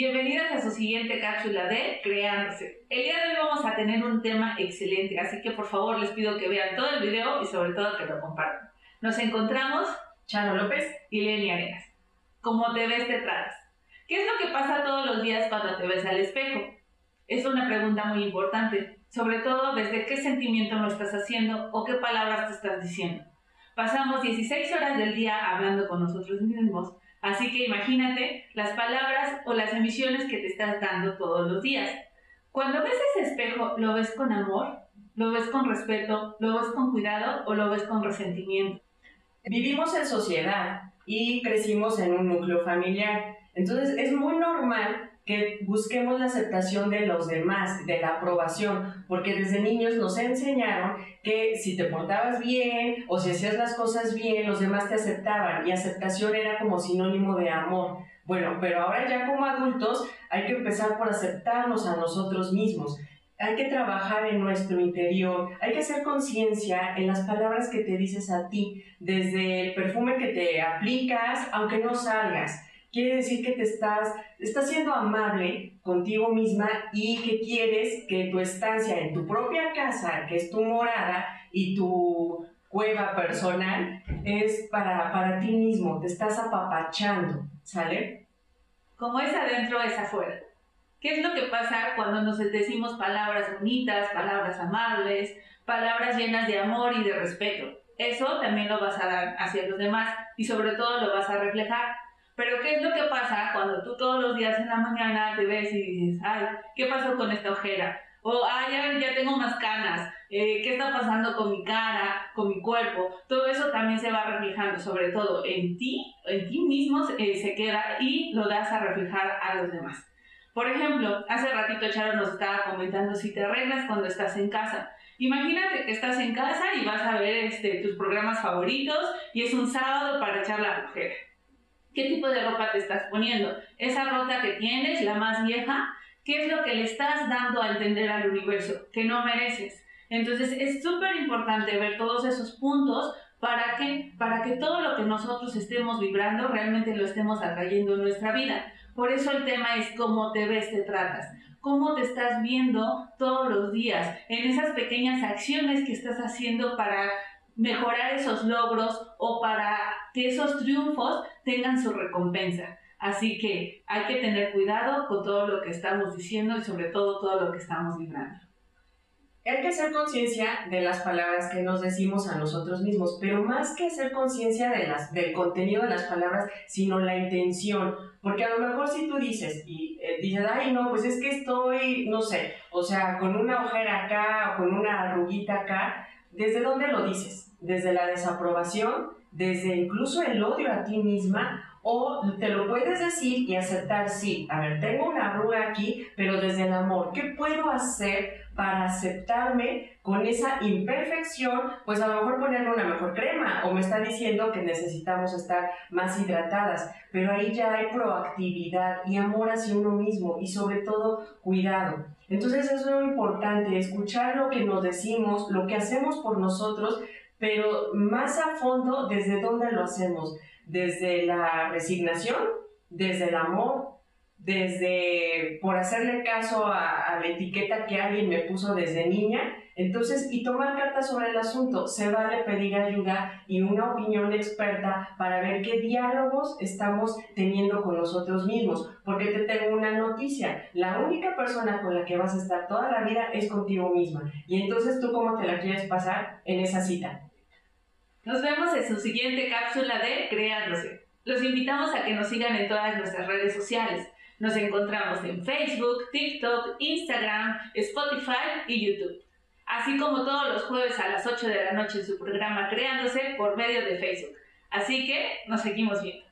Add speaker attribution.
Speaker 1: Bienvenidas a su siguiente cápsula de Creándose. El día de hoy vamos a tener un tema excelente, así que por favor les pido que vean todo el video y sobre todo que lo compartan. Nos encontramos Chano López y Lenny Arenas. ¿Cómo te ves, te tratas? ¿Qué es lo que pasa todos los días cuando te ves al espejo? Es una pregunta muy importante, sobre todo desde qué sentimiento lo estás haciendo o qué palabras te estás diciendo. Pasamos 16 horas del día hablando con nosotros mismos Así que imagínate las palabras o las emisiones que te estás dando todos los días. Cuando ves ese espejo, ¿lo ves con amor? ¿Lo ves con respeto? ¿Lo ves con cuidado o lo ves con resentimiento?
Speaker 2: Vivimos en sociedad y crecimos en un núcleo familiar. Entonces es muy normal que busquemos la aceptación de los demás, de la aprobación, porque desde niños nos enseñaron que si te portabas bien o si hacías las cosas bien, los demás te aceptaban y aceptación era como sinónimo de amor. Bueno, pero ahora ya como adultos hay que empezar por aceptarnos a nosotros mismos. Hay que trabajar en nuestro interior, hay que hacer conciencia en las palabras que te dices a ti, desde el perfume que te aplicas, aunque no salgas quiere decir que te estás, estás siendo amable contigo misma y que quieres que tu estancia en tu propia casa, que es tu morada y tu cueva personal, es para, para ti mismo, te estás apapachando, ¿sale?
Speaker 1: Como es adentro, es afuera. ¿Qué es lo que pasa cuando nos decimos palabras bonitas, palabras amables, palabras llenas de amor y de respeto? Eso también lo vas a dar hacia los demás y sobre todo lo vas a reflejar. Pero ¿qué es lo que pasa cuando tú todos los días en la mañana te ves y dices, ay, ¿qué pasó con esta ojera? O, ay, ya, tengo más canas, eh, ¿qué está pasando con mi cara, con mi cuerpo? Todo eso también se va reflejando, sobre todo en ti, en ti mismo eh, se queda y lo das a reflejar a los demás. Por ejemplo, hace ratito Charo nos estaba comentando si te arreglas cuando estás en casa. Imagínate que estás en casa y vas a ver este, tus programas favoritos y es un sábado para echar la flojera. ¿Qué tipo de ropa te estás poniendo? Esa ropa que tienes, la más vieja, ¿qué es lo que le estás dando a entender al universo? Que no mereces. Entonces es súper importante ver todos esos puntos para que, para que todo lo que nosotros estemos vibrando realmente lo estemos atrayendo en nuestra vida. Por eso el tema es cómo te ves, te tratas, cómo te estás viendo todos los días, en esas pequeñas acciones que estás haciendo para mejorar esos logros o para que esos triunfos tengan su recompensa. Así que hay que tener cuidado con todo lo que estamos diciendo y sobre todo todo lo que estamos vibrando.
Speaker 2: Hay que hacer conciencia de las palabras que nos decimos a nosotros mismos, pero más que hacer conciencia de del contenido de las palabras, sino la intención. Porque a lo mejor si tú dices y eh, dices, ay, no, pues es que estoy, no sé, o sea, con una ojera acá o con una arruguita acá, ¿desde dónde lo dices? desde la desaprobación, desde incluso el odio a ti misma, o te lo puedes decir y aceptar, sí, a ver, tengo una arruga aquí, pero desde el amor, ¿qué puedo hacer para aceptarme con esa imperfección? Pues a lo mejor ponerle una mejor crema, o me está diciendo que necesitamos estar más hidratadas, pero ahí ya hay proactividad y amor hacia uno mismo y sobre todo cuidado. Entonces es muy importante escuchar lo que nos decimos, lo que hacemos por nosotros, pero más a fondo, ¿desde dónde lo hacemos? Desde la resignación, desde el amor, desde por hacerle caso a, la etiqueta que alguien me puso desde niña. Entonces, y tomar cartas sobre el asunto, se vale pedir ayuda y una opinión experta para ver qué diálogos estamos teniendo con nosotros mismos. Porque te tengo una noticia, la única persona con la que vas a estar toda la vida es contigo misma. Y entonces tú cómo te la quieres pasar en esa cita.
Speaker 1: Nos vemos en su siguiente cápsula de Creándose. Los invitamos a que nos sigan en todas nuestras redes sociales. Nos encontramos en Facebook, TikTok, Instagram, Spotify y YouTube. Así como todos los jueves a las 8 de la noche en su programa Creándose por medio de Facebook. Así que nos seguimos viendo.